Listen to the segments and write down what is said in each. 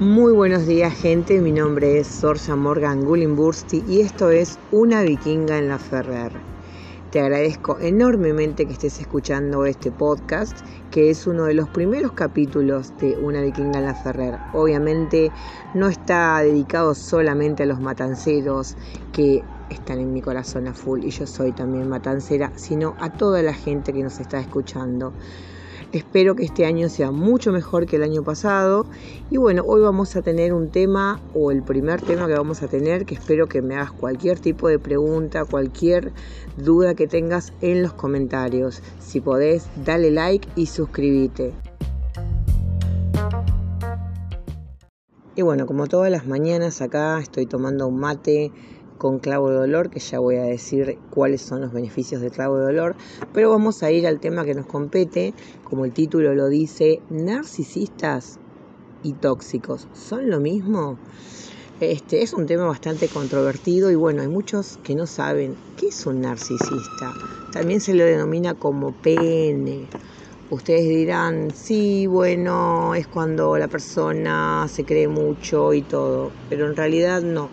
Muy buenos días gente, mi nombre es Sorja Morgan Gullimbursti y esto es Una vikinga en la Ferrer. Te agradezco enormemente que estés escuchando este podcast, que es uno de los primeros capítulos de Una vikinga en la Ferrer. Obviamente no está dedicado solamente a los matanceros que están en mi corazón a full y yo soy también matancera, sino a toda la gente que nos está escuchando. Espero que este año sea mucho mejor que el año pasado. Y bueno, hoy vamos a tener un tema o el primer tema que vamos a tener, que espero que me hagas cualquier tipo de pregunta, cualquier duda que tengas en los comentarios. Si podés, dale like y suscríbete. Y bueno, como todas las mañanas acá estoy tomando un mate con clavo de dolor, que ya voy a decir cuáles son los beneficios del clavo de dolor, pero vamos a ir al tema que nos compete, como el título lo dice, narcisistas y tóxicos, ¿son lo mismo? Este es un tema bastante controvertido y bueno, hay muchos que no saben qué es un narcisista. También se lo denomina como PN. Ustedes dirán, sí, bueno, es cuando la persona se cree mucho y todo, pero en realidad no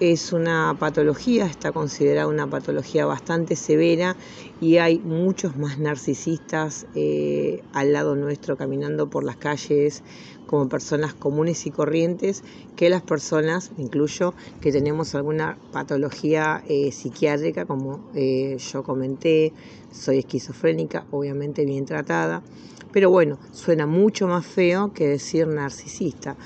es una patología, está considerada una patología bastante severa y hay muchos más narcisistas eh, al lado nuestro caminando por las calles como personas comunes y corrientes que las personas, incluyo, que tenemos alguna patología eh, psiquiátrica, como eh, yo comenté, soy esquizofrénica, obviamente bien tratada, pero bueno, suena mucho más feo que decir narcisista.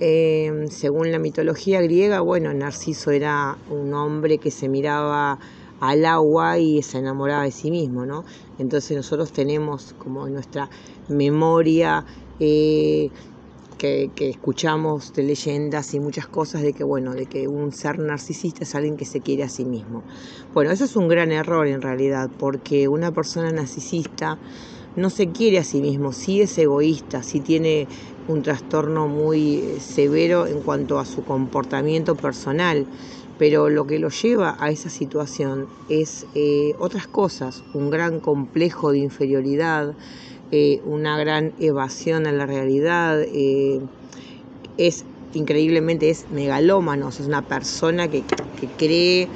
Em, según la mitología griega, bueno, Narciso era un hombre que se miraba al agua y se enamoraba de sí mismo, ¿no? Entonces nosotros tenemos como nuestra memoria eh, que, que, escuchamos de leyendas y muchas cosas de que, bueno, de que un ser narcisista es alguien que se quiere a sí mismo. Bueno, eso es un gran error en realidad, porque una persona narcisista no se quiere a sí mismo, sí es egoísta, sí tiene un trastorno muy eh, severo en cuanto a su comportamiento personal, pero lo que lo lleva a esa situación es eh, otras cosas, un gran complejo de inferioridad, eh, una gran evasión a la realidad, es increíblemente es megalómano, es una persona que, que cree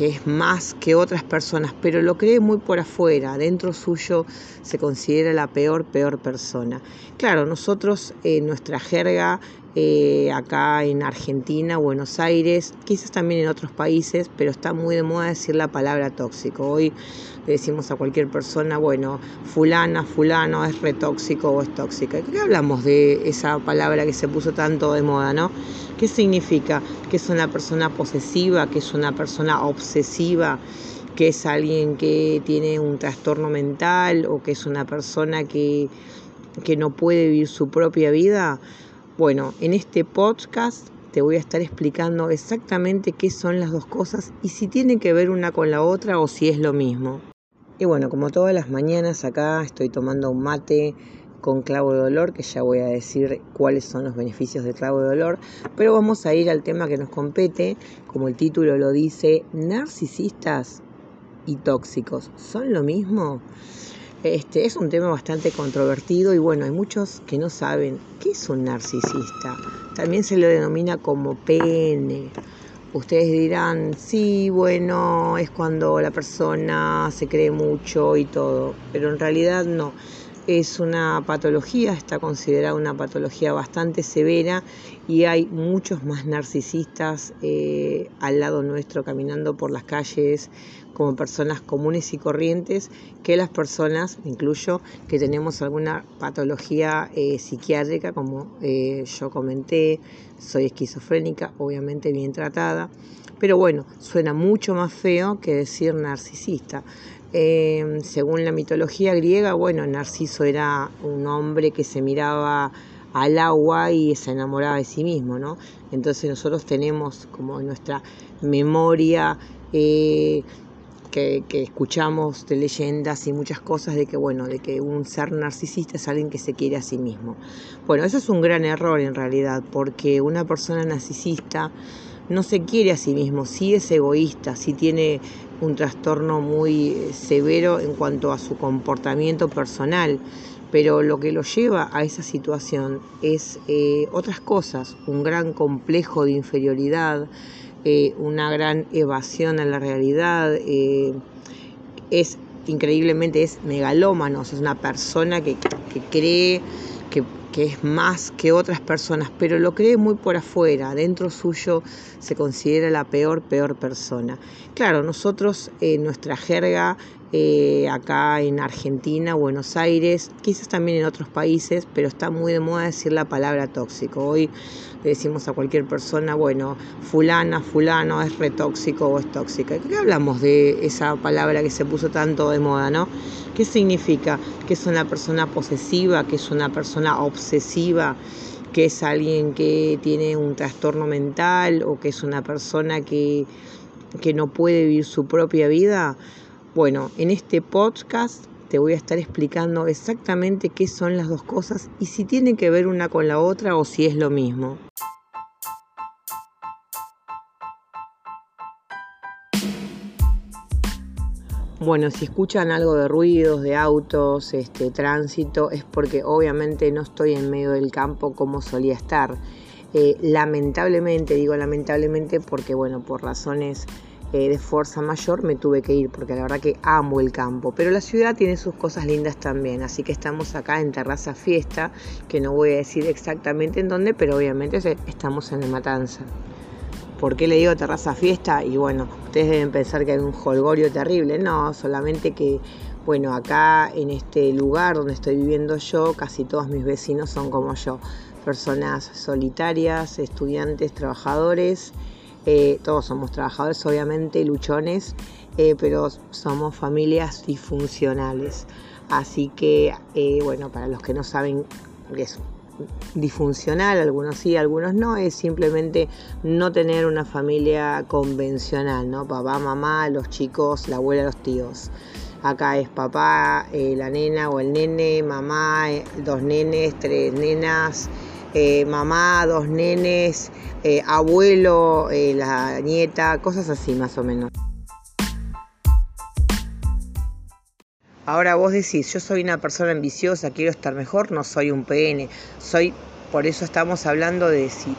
que es más que otras personas, pero lo cree muy por afuera, dentro suyo se considera la peor, peor persona. Claro, nosotros en nuestra jerga eh, acá en Argentina, Buenos Aires, quizás también en otros países, pero está muy de moda decir la palabra tóxico. Hoy le decimos a cualquier persona, bueno, fulana, fulano es retóxico o es tóxica. ¿Qué hablamos de esa palabra que se puso tanto de moda, no? ¿Qué significa? Que es una persona posesiva, que es una persona obsesiva, que es alguien que tiene un trastorno mental o que es una persona que, que no puede vivir su propia vida bueno, en este podcast te voy a estar explicando exactamente qué son las dos cosas y si tienen que ver una con la otra o si es lo mismo. Y bueno, como todas las mañanas acá estoy tomando un mate con clavo de dolor, que ya voy a decir cuáles son los beneficios del clavo de dolor, pero vamos a ir al tema que nos compete, como el título lo dice, narcisistas y tóxicos, ¿son lo mismo? Este es un tema bastante controvertido y bueno, hay muchos que no saben qué es un narcisista. También se lo denomina como PN. Ustedes dirán, sí, bueno, es cuando la persona se cree mucho y todo, pero en realidad no es una patología, está considerada una patología bastante severa y hay muchos más narcisistas eh, al lado nuestro caminando por las calles como personas comunes y corrientes que las personas, incluyo, que tenemos alguna patología eh, psiquiátrica, como eh, yo comenté, soy esquizofrénica, obviamente bien tratada, pero bueno, suena mucho más feo que decir narcisista. Em, según la mitología griega, bueno, Narciso era un hombre que se miraba al agua y se enamoraba de sí mismo, ¿no? Entonces nosotros tenemos como nuestra memoria eh, que, que, escuchamos de leyendas y muchas cosas de que, bueno, de que un ser narcisista es alguien que se quiere a sí mismo. Bueno, eso es un gran error en realidad, porque una persona narcisista no se quiere a sí mismo, sí es egoísta, sí tiene un trastorno muy eh, severo en cuanto a su comportamiento personal, pero lo que lo lleva a esa situación es eh, otras cosas, un gran complejo de inferioridad, eh, una gran evasión a la realidad, es increíblemente es megalómano, es una persona que, que cree que que es más que otras personas, pero lo cree muy por afuera, dentro suyo se considera la peor, peor persona. Claro, nosotros en nuestra jerga eh, acá en Argentina, Buenos Aires, quizás también en otros países, pero está muy de moda decir la palabra tóxico. Hoy le decimos a cualquier persona, bueno, fulana, fulano es retóxico o es tóxica. ¿Qué hablamos de esa palabra que se puso tanto de moda, no? ¿Qué significa? Que es una persona posesiva, que es una persona obsesiva, que es alguien que tiene un trastorno mental o que es una persona que, que no puede vivir su propia vida. Bueno, en este podcast te voy a estar explicando exactamente qué son las dos cosas y si tienen que ver una con la otra o si es lo mismo. Bueno, si escuchan algo de ruidos, de autos, este, tránsito, es porque obviamente no estoy en medio del campo como solía estar. Eh, lamentablemente, digo lamentablemente porque, bueno, por razones eh, de fuerza mayor me tuve que ir porque la verdad que amo el campo. Pero la ciudad tiene sus cosas lindas también, así que estamos acá en Terraza Fiesta, que no voy a decir exactamente en dónde, pero obviamente estamos en el Matanza. ¿Por qué le digo terraza fiesta? Y bueno, ustedes deben pensar que hay un holgorio terrible. No, solamente que, bueno, acá en este lugar donde estoy viviendo yo, casi todos mis vecinos son como yo. Personas solitarias, estudiantes, trabajadores eh, todos somos trabajadores, obviamente, luchones, eh, pero somos familias disfuncionales. Así que, eh, bueno, para los que no saben qué es disfuncional, algunos sí, algunos no, es simplemente no tener una familia convencional, ¿no? Papá, mamá, los chicos, la abuela, los tíos. Acá es papá, la nena o el nene, mamá, dos nenes, tres nenas, mamá, dos nenes, eh, abuelo, eh, la nieta, cosas así más o menos. Ahora vos decís, yo soy una persona ambiciosa, quiero estar mejor, no soy un PN, soy, por eso estamos hablando de si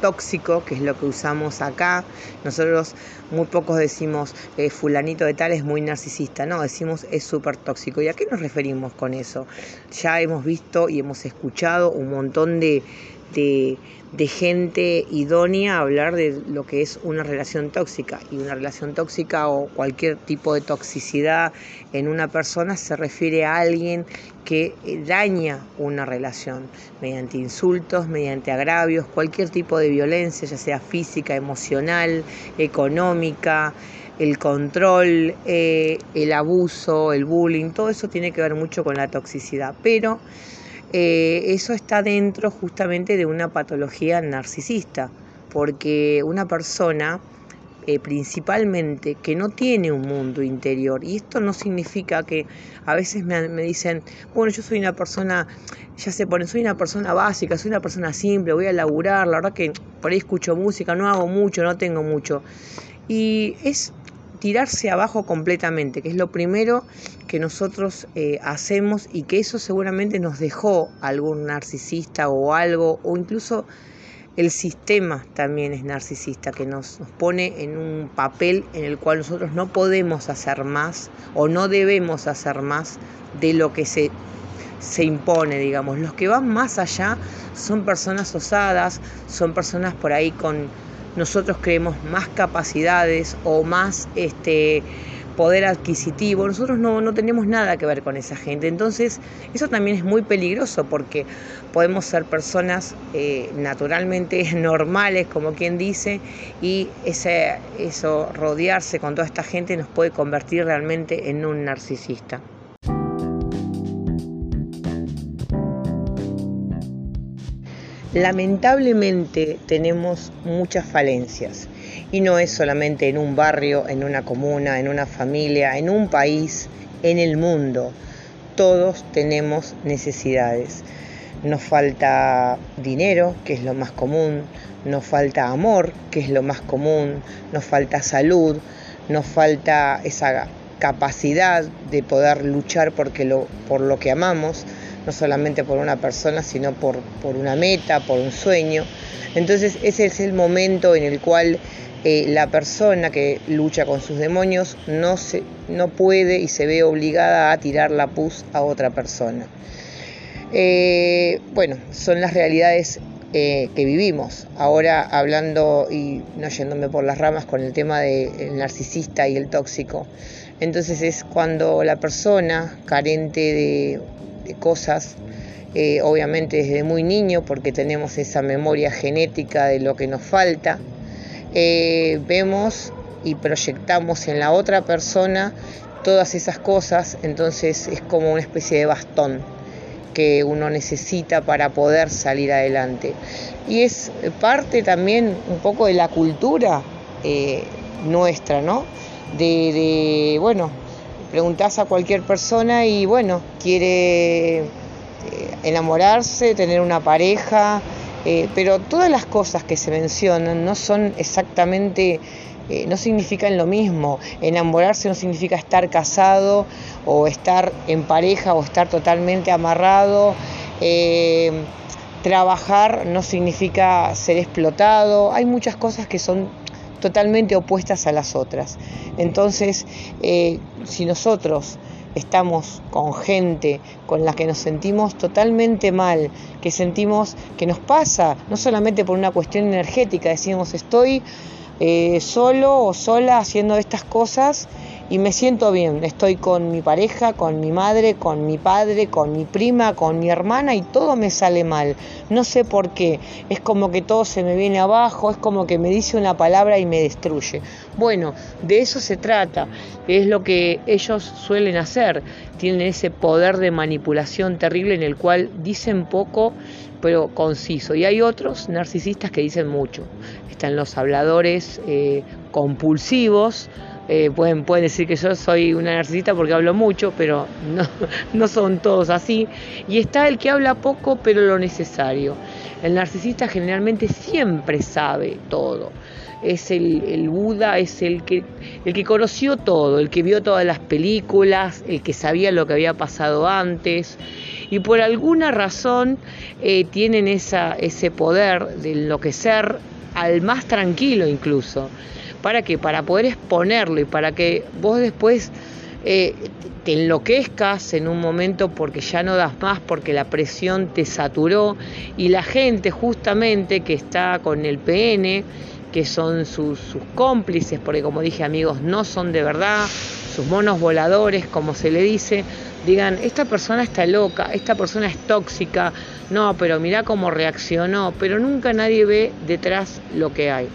tóxico, que es lo que usamos acá. Nosotros muy pocos decimos eh, fulanito de tal es muy narcisista, no, decimos es súper tóxico. ¿Y a qué nos referimos con eso? Ya hemos visto y hemos escuchado un montón de, de, gente idónea hablar de lo que es una relación tóxica. Y una relación tóxica o cualquier tipo de toxicidad en una persona se refiere a alguien que daña una relación mediante insultos, mediante agravios, cualquier tipo de violencia, ya sea física, emocional, económica el control, eh, el abuso, el bullying, todo eso tiene que ver mucho con la toxicidad. Pero eh, eso está dentro justamente de una patología narcisista, porque una persona eh, principalmente que no tiene un mundo interior, y esto no significa que a veces me, dicen, bueno, yo soy una persona, ya se pone, soy una persona básica, soy una persona simple, voy a laburar, la verdad que por ahí escucho música, no hago mucho, no tengo mucho. Y es tirarse abajo completamente, que es lo primero que nosotros eh, hacemos y que eso seguramente nos dejó algún narcisista o algo, o incluso el sistema también es narcisista, que nos, nos, pone en un papel en el cual nosotros no podemos hacer más o no debemos hacer más de lo que se, se impone, digamos. Los que van más allá son personas osadas, son personas por ahí con nosotros creemos más capacidades o más este, poder adquisitivo. Nosotros no, tenemos nada que ver con esa gente. Entonces, eso también es muy peligroso porque podemos ser personas eh, naturalmente normales, como quien dice, y ese, eso, rodearse con toda esta gente nos puede convertir realmente en un narcisista. Lamentablemente tenemos muchas falencias. Y no es solamente en un barrio, en una comuna, en una familia, en un país, en el mundo. Todos tenemos necesidades. Nos falta dinero, que es lo más común, nos falta amor, que es lo más común, nos falta salud, nos falta esa capacidad de poder luchar porque lo, por lo que amamos, no solamente por una persona, sino por, por una meta, por un sueño. Entonces ese es el momento en el cual eh, la persona que lucha con sus demonios no, se, no puede y se ve obligada a tirar la pus a otra persona. Eh, bueno, son las realidades eh, que vivimos. Ahora hablando y no yéndome por las ramas con el tema del narcisista y el tóxico. Entonces es cuando la persona carente de, cosas, eh, obviamente desde muy niño, porque tenemos esa memoria genética de lo que nos falta, vemos y proyectamos en la otra persona todas esas cosas, entonces es como una especie de bastón que uno necesita para poder salir adelante. Y es parte también un poco de la cultura eh, nuestra, ¿no? De, bueno, preguntás a cualquier persona y bueno, quiere eh, enamorarse, tener una pareja, eh, pero todas las cosas que se mencionan no son exactamente eh, no significan lo mismo. Enamorarse no significa estar casado o estar en pareja o estar totalmente amarrado. Eh, trabajar no significa ser explotado. Hay muchas cosas que son totalmente opuestas a las otras. Entonces, eh, si nosotros estamos con gente con la que nos sentimos totalmente mal, que sentimos que nos pasa, no solamente por una cuestión energética, decimos estoy eh, solo o sola haciendo estas cosas y me siento bien. Estoy con mi pareja, con mi madre, con mi padre, con mi prima, con mi hermana y todo me sale mal. No sé por qué. Es como que todo se me viene abajo, es como que me dice una palabra y me destruye. Bueno, de eso se trata. Es lo que ellos suelen hacer. Tienen ese poder de manipulación terrible en el cual dicen poco pero conciso. Y hay otros narcisistas que dicen mucho. Están los habladores eh, compulsivos. Eh, pueden, decir que yo soy una narcisista porque hablo mucho, pero no, son todos así. Y está el que habla poco, pero lo necesario. El narcisista generalmente siempre sabe todo. Es el, el, Buda, es el que, el que conoció todo, el que vio todas las películas, el que sabía lo que había pasado antes, y por alguna razón eh, tienen esa, ese poder de enloquecer al más tranquilo incluso. ¿Para qué? Para poder exponerlo y para que vos después eh, te enloquezcas en un momento porque ya no das más, porque la presión te saturó y la gente justamente que está con el PN, que son sus, sus cómplices, porque como dije amigos, no son de verdad, sus monos voladores, como se le dice, digan, esta persona está loca, esta persona es tóxica, no, pero mira cómo reaccionó, pero nunca nadie ve detrás lo que hay.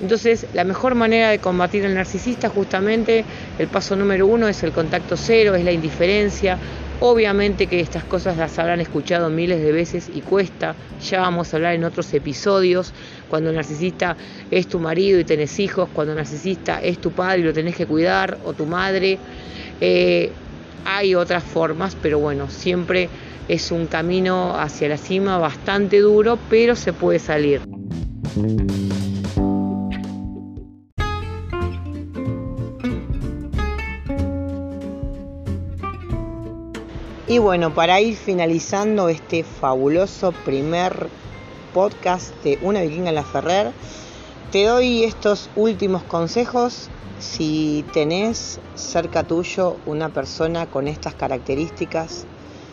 Entonces, la mejor manera de combatir al narcisista, justamente, el paso número uno es el contacto cero, es la indiferencia. Obviamente que estas cosas las habrán escuchado miles de veces y cuesta. Ya vamos a hablar en otros episodios. Cuando el narcisista es tu marido y tenés hijos, cuando el narcisista es tu padre y lo tenés que cuidar, o tu madre. Eh, hay otras formas, pero bueno, siempre es un camino hacia la cima bastante duro, pero se puede salir. Y bueno, para ir finalizando este fabuloso primer podcast de Una Vikinga en la Ferrer, te doy estos últimos consejos si tenés cerca tuyo una persona con estas características,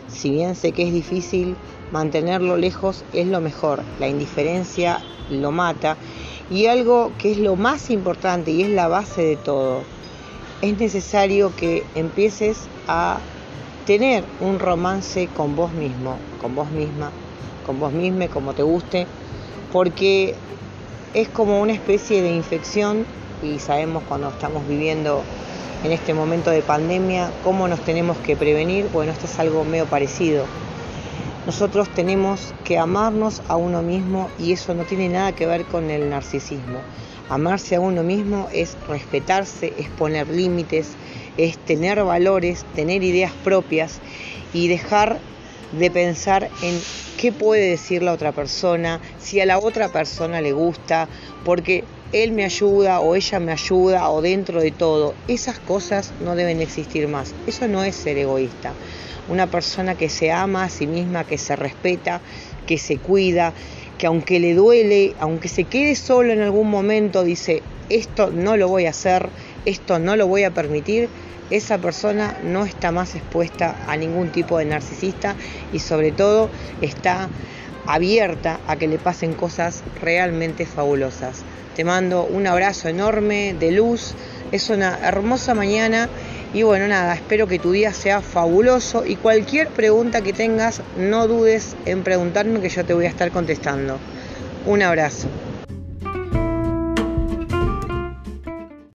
si bien sé que es difícil, mantenerlo lejos es lo mejor. La indiferencia lo mata. Y algo que es lo más importante y es la base de todo, es necesario que empieces a tener un romance con vos mismo, con vos misma, con vos misma, como te guste, porque es como una especie de infección y sabemos cuando estamos viviendo en este momento de pandemia cómo nos tenemos que prevenir. Bueno, esto es algo medio parecido. Nosotros tenemos que amarnos a uno mismo y eso no tiene nada que ver con el narcisismo. Amarse a uno mismo es respetarse, es poner límites, es tener valores, tener ideas propias y dejar de pensar en qué puede decir la otra persona, si a la otra persona le gusta, porque él me ayuda o ella me ayuda o dentro de todo. Esas cosas no deben existir más. Eso no es ser egoísta. Una persona que se ama a sí misma, que se respeta, que se cuida, que aunque le duele, aunque se quede solo en algún momento, dice, esto no lo voy a hacer, esto no lo voy a permitir, esa persona no está más expuesta a ningún tipo de narcisista y sobre todo está abierta a que le pasen cosas realmente fabulosas. Te mando un abrazo enorme de luz, es una hermosa mañana y bueno, nada, espero que tu día sea fabuloso y cualquier pregunta que tengas, no dudes en preguntarme que yo te voy a estar contestando. Un abrazo.